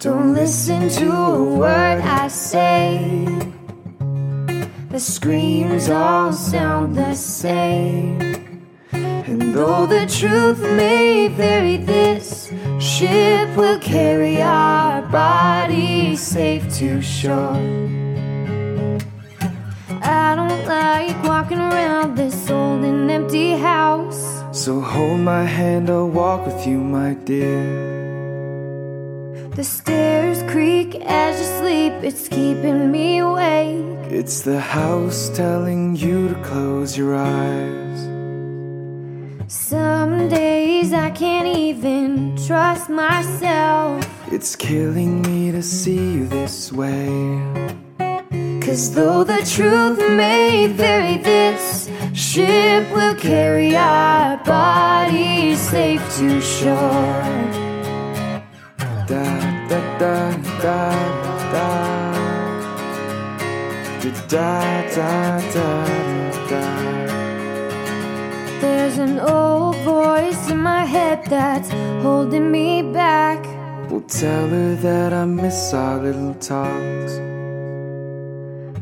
Don't listen to a word I say. The screams all sound the same. And though the truth may vary, this ship will carry our bodies safe to shore. I don't like walking around this old and empty house. So hold my hand, I'll walk with you, my dear. The stairs creak as you sleep, it's keeping me awake. It's the house telling you to close your eyes. Some days I can't even trust myself. It's killing me to see you this way. Cause though the truth may vary, this ship will carry our bodies safe to shore. Da da da da da da da da da. There's an old voice in my head that's holding me back. We'll tell her that I miss our little talks.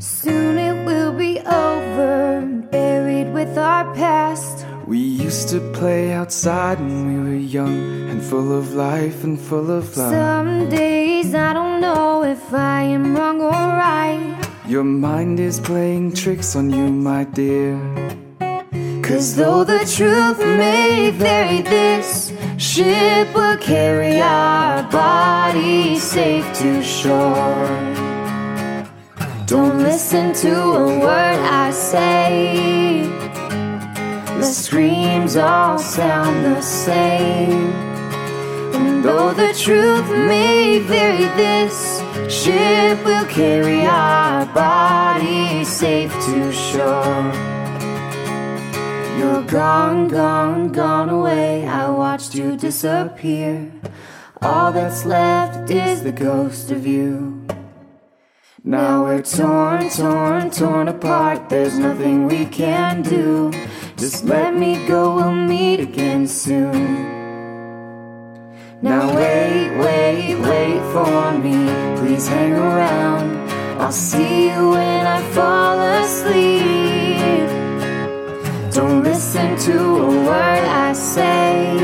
Soon it will be over, buried with our past. We used to play outside when we were young and full of life and full of love. Some days I don't know if I am wrong or right. Your mind is playing tricks on you, my dear. Cause though the truth may vary, this ship will carry our bodies safe to shore. Don't listen to a word I say. The screams all sound the same. And though the truth may vary, this ship will carry our bodies safe to shore. You're gone, gone, gone away. I watched you disappear. All that's left is the ghost of you. Now we're torn, torn, torn apart. There's nothing we can do. Just let me go, we'll meet again soon. Now wait, wait, wait for me. Please hang around. I'll see you when I fall asleep. Don't listen to a word I say.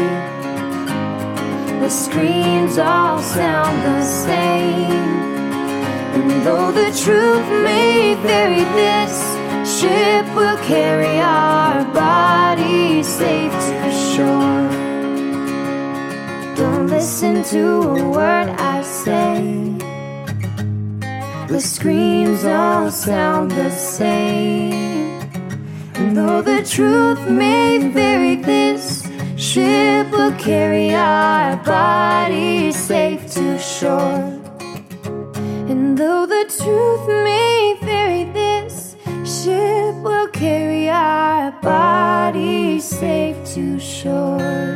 The screams all sound the same. And though the truth may vary, this ship will carry our bodies safe to shore. Don't listen to a word I say. The screams all sound the same. And though the truth may vary, this ship will carry our bodies safe to shore. And though the truth may vary, this ship will carry our bodies safe to shore.